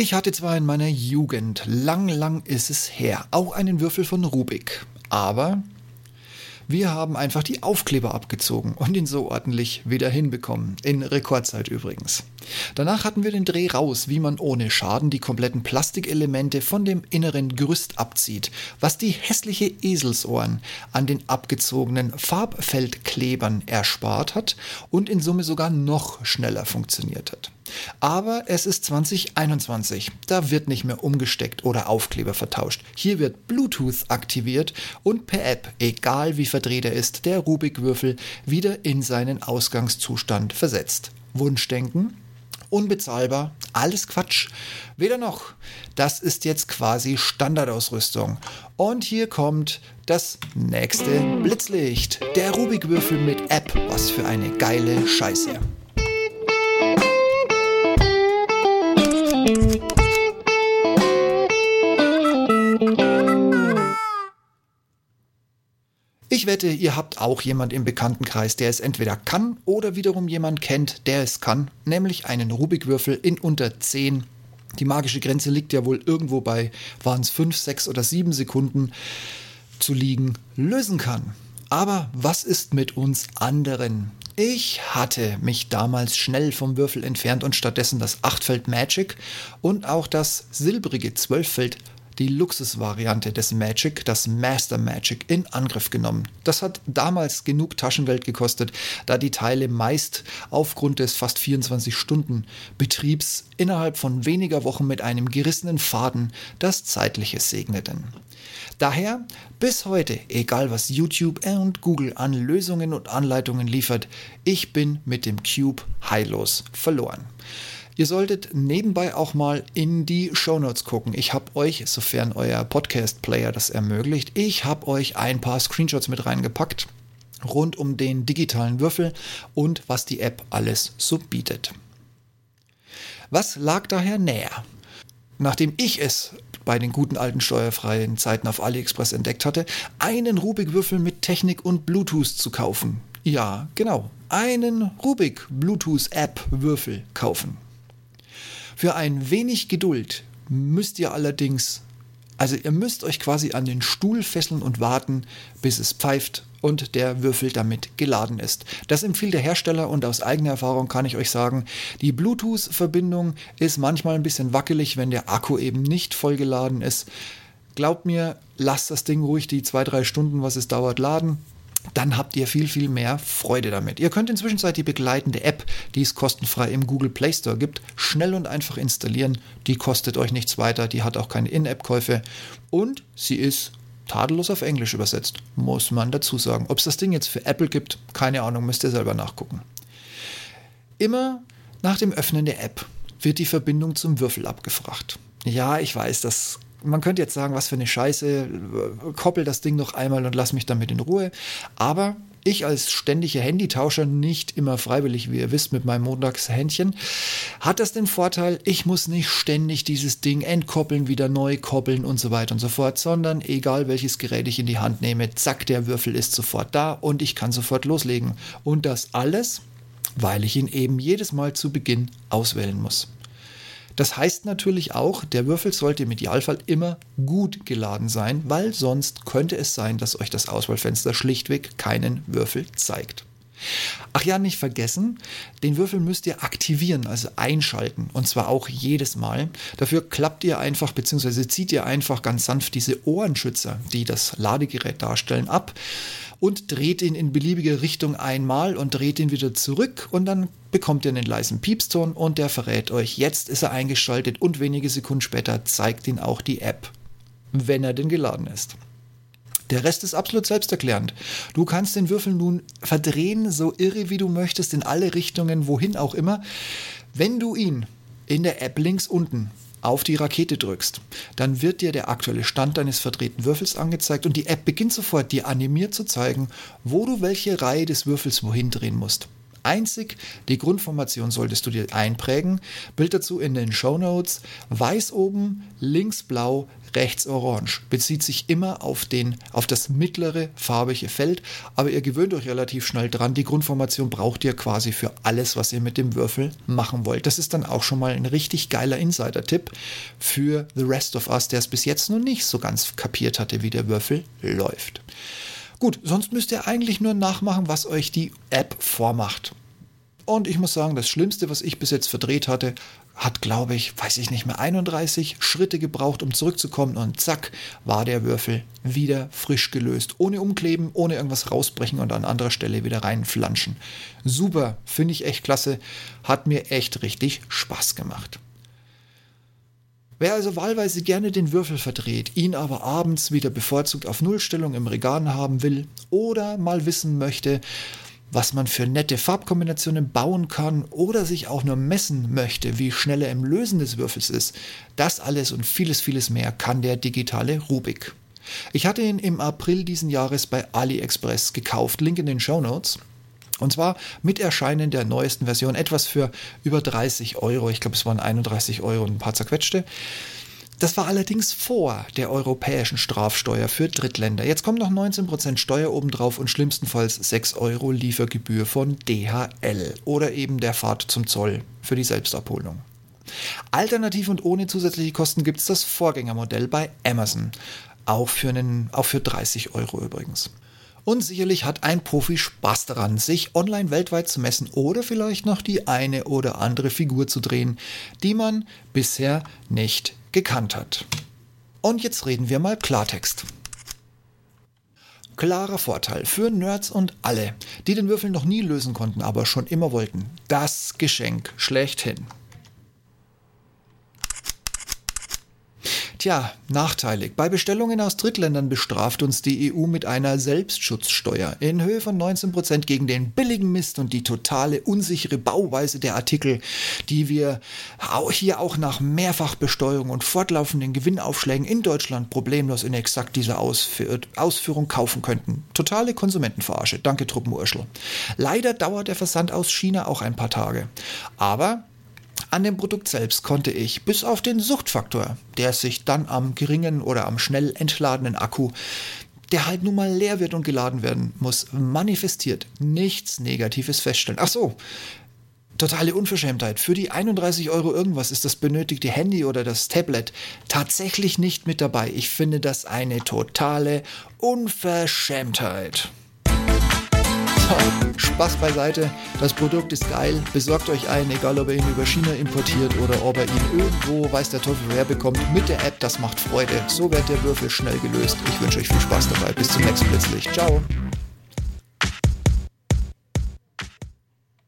Ich hatte zwar in meiner Jugend, lang, lang ist es her, auch einen Würfel von Rubik, aber wir haben einfach die Aufkleber abgezogen und ihn so ordentlich wieder hinbekommen. In Rekordzeit übrigens. Danach hatten wir den Dreh raus, wie man ohne Schaden die kompletten Plastikelemente von dem inneren Gerüst abzieht, was die hässliche Eselsohren an den abgezogenen Farbfeldklebern erspart hat und in Summe sogar noch schneller funktioniert hat. Aber es ist 2021. Da wird nicht mehr umgesteckt oder Aufkleber vertauscht. Hier wird Bluetooth aktiviert und per App, egal wie verdreht er ist, der Rubik-Würfel wieder in seinen Ausgangszustand versetzt. Wunschdenken? Unbezahlbar, alles Quatsch. Weder noch. Das ist jetzt quasi Standardausrüstung. Und hier kommt das nächste Blitzlicht. Der Rubik-Würfel mit App. Was für eine geile Scheiße. Ich wette, ihr habt auch jemand im Bekanntenkreis, der es entweder kann oder wiederum jemand kennt, der es kann, nämlich einen Rubikwürfel in unter 10. Die magische Grenze liegt ja wohl irgendwo bei, waren es 5, 6 oder 7 Sekunden zu liegen, lösen kann. Aber was ist mit uns anderen? Ich hatte mich damals schnell vom Würfel entfernt und stattdessen das 8-Feld Magic und auch das silbrige 12-Feld die Luxusvariante des Magic, das Master Magic, in Angriff genommen. Das hat damals genug Taschengeld gekostet, da die Teile meist aufgrund des fast 24 Stunden Betriebs innerhalb von weniger Wochen mit einem gerissenen Faden das Zeitliche segneten. Daher bis heute, egal was YouTube und Google an Lösungen und Anleitungen liefert, ich bin mit dem Cube heillos verloren. Ihr solltet nebenbei auch mal in die Shownotes gucken. Ich habe euch, sofern euer Podcast-Player das ermöglicht, ich habe euch ein paar Screenshots mit reingepackt rund um den digitalen Würfel und was die App alles so bietet. Was lag daher näher? Nachdem ich es bei den guten alten steuerfreien Zeiten auf AliExpress entdeckt hatte, einen Rubik-Würfel mit Technik und Bluetooth zu kaufen. Ja, genau, einen Rubik Bluetooth-App-Würfel kaufen. Für ein wenig Geduld müsst ihr allerdings, also ihr müsst euch quasi an den Stuhl fesseln und warten, bis es pfeift und der Würfel damit geladen ist. Das empfiehlt der Hersteller und aus eigener Erfahrung kann ich euch sagen, die Bluetooth-Verbindung ist manchmal ein bisschen wackelig, wenn der Akku eben nicht vollgeladen ist. Glaubt mir, lasst das Ding ruhig die zwei, drei Stunden, was es dauert, laden dann habt ihr viel, viel mehr Freude damit. Ihr könnt inzwischen die begleitende App, die es kostenfrei im Google Play Store gibt, schnell und einfach installieren. Die kostet euch nichts weiter, die hat auch keine In-App-Käufe und sie ist tadellos auf Englisch übersetzt, muss man dazu sagen. Ob es das Ding jetzt für Apple gibt, keine Ahnung, müsst ihr selber nachgucken. Immer nach dem Öffnen der App wird die Verbindung zum Würfel abgefragt. Ja, ich weiß, das man könnte jetzt sagen, was für eine Scheiße, koppel das Ding noch einmal und lass mich damit in Ruhe. Aber ich als ständiger Handytauscher, nicht immer freiwillig, wie ihr wisst, mit meinem Montagshändchen, hat das den Vorteil, ich muss nicht ständig dieses Ding entkoppeln, wieder neu koppeln und so weiter und so fort, sondern egal welches Gerät ich in die Hand nehme, zack, der Würfel ist sofort da und ich kann sofort loslegen. Und das alles, weil ich ihn eben jedes Mal zu Beginn auswählen muss. Das heißt natürlich auch, der Würfel sollte im Idealfall immer gut geladen sein, weil sonst könnte es sein, dass euch das Auswahlfenster schlichtweg keinen Würfel zeigt. Ach ja, nicht vergessen, den Würfel müsst ihr aktivieren, also einschalten. Und zwar auch jedes Mal. Dafür klappt ihr einfach bzw. zieht ihr einfach ganz sanft diese Ohrenschützer, die das Ladegerät darstellen, ab und dreht ihn in beliebige Richtung einmal und dreht ihn wieder zurück und dann bekommt ihr einen leisen Piepston und der verrät euch, jetzt ist er eingeschaltet und wenige Sekunden später zeigt ihn auch die App, wenn er denn geladen ist. Der Rest ist absolut selbsterklärend. Du kannst den Würfel nun verdrehen, so irre wie du möchtest, in alle Richtungen, wohin auch immer. Wenn du ihn in der App links unten auf die Rakete drückst, dann wird dir der aktuelle Stand deines verdrehten Würfels angezeigt und die App beginnt sofort dir animiert zu zeigen, wo du welche Reihe des Würfels wohin drehen musst. Einzig die Grundformation solltest du dir einprägen. Bild dazu in den Show Notes. Weiß oben, links blau, rechts orange. Bezieht sich immer auf, den, auf das mittlere farbige Feld, aber ihr gewöhnt euch relativ schnell dran. Die Grundformation braucht ihr quasi für alles, was ihr mit dem Würfel machen wollt. Das ist dann auch schon mal ein richtig geiler Insider-Tipp für The Rest of Us, der es bis jetzt noch nicht so ganz kapiert hatte, wie der Würfel läuft. Gut, sonst müsst ihr eigentlich nur nachmachen, was euch die App vormacht. Und ich muss sagen, das Schlimmste, was ich bis jetzt verdreht hatte, hat, glaube ich, weiß ich nicht mehr, 31 Schritte gebraucht, um zurückzukommen und zack, war der Würfel wieder frisch gelöst. Ohne umkleben, ohne irgendwas rausbrechen und an anderer Stelle wieder reinflanschen. Super, finde ich echt klasse, hat mir echt richtig Spaß gemacht. Wer also wahlweise gerne den Würfel verdreht, ihn aber abends wieder bevorzugt auf Nullstellung im Regal haben will oder mal wissen möchte, was man für nette Farbkombinationen bauen kann oder sich auch nur messen möchte, wie schnell er im Lösen des Würfels ist. Das alles und vieles, vieles mehr kann der digitale Rubik. Ich hatte ihn im April diesen Jahres bei AliExpress gekauft, Link in den Show Notes. Und zwar mit Erscheinen der neuesten Version, etwas für über 30 Euro. Ich glaube, es waren 31 Euro und ein paar zerquetschte. Das war allerdings vor der europäischen Strafsteuer für Drittländer. Jetzt kommt noch 19% Steuer obendrauf und schlimmstenfalls 6 Euro Liefergebühr von DHL oder eben der Fahrt zum Zoll für die Selbstabholung. Alternativ und ohne zusätzliche Kosten gibt es das Vorgängermodell bei Amazon. Auch für, einen, auch für 30 Euro übrigens. Und sicherlich hat ein Profi Spaß daran, sich online weltweit zu messen oder vielleicht noch die eine oder andere Figur zu drehen, die man bisher nicht gekannt hat. Und jetzt reden wir mal Klartext. Klarer Vorteil für Nerds und alle, die den Würfel noch nie lösen konnten, aber schon immer wollten. Das Geschenk schlechthin. Tja, nachteilig. Bei Bestellungen aus Drittländern bestraft uns die EU mit einer Selbstschutzsteuer in Höhe von 19% gegen den billigen Mist und die totale unsichere Bauweise der Artikel, die wir hier auch nach Mehrfachbesteuerung und fortlaufenden Gewinnaufschlägen in Deutschland problemlos in exakt dieser Ausführ Ausführung kaufen könnten. Totale Konsumentenverarsche. Danke, Truppenurschel. Leider dauert der Versand aus China auch ein paar Tage. Aber an dem Produkt selbst konnte ich, bis auf den Suchtfaktor, der sich dann am geringen oder am schnell entladenen Akku, der halt nun mal leer wird und geladen werden muss, manifestiert, nichts Negatives feststellen. Ach so, totale Unverschämtheit. Für die 31 Euro irgendwas ist das benötigte Handy oder das Tablet tatsächlich nicht mit dabei. Ich finde das eine totale Unverschämtheit. Spaß beiseite. Das Produkt ist geil. Besorgt euch einen, egal ob ihr ihn über China importiert oder ob ihr ihn irgendwo, weiß der Teufel woher bekommt, mit der App. Das macht Freude. So wird der Würfel schnell gelöst. Ich wünsche euch viel Spaß dabei. Bis zum nächsten Blitzlicht. Ciao.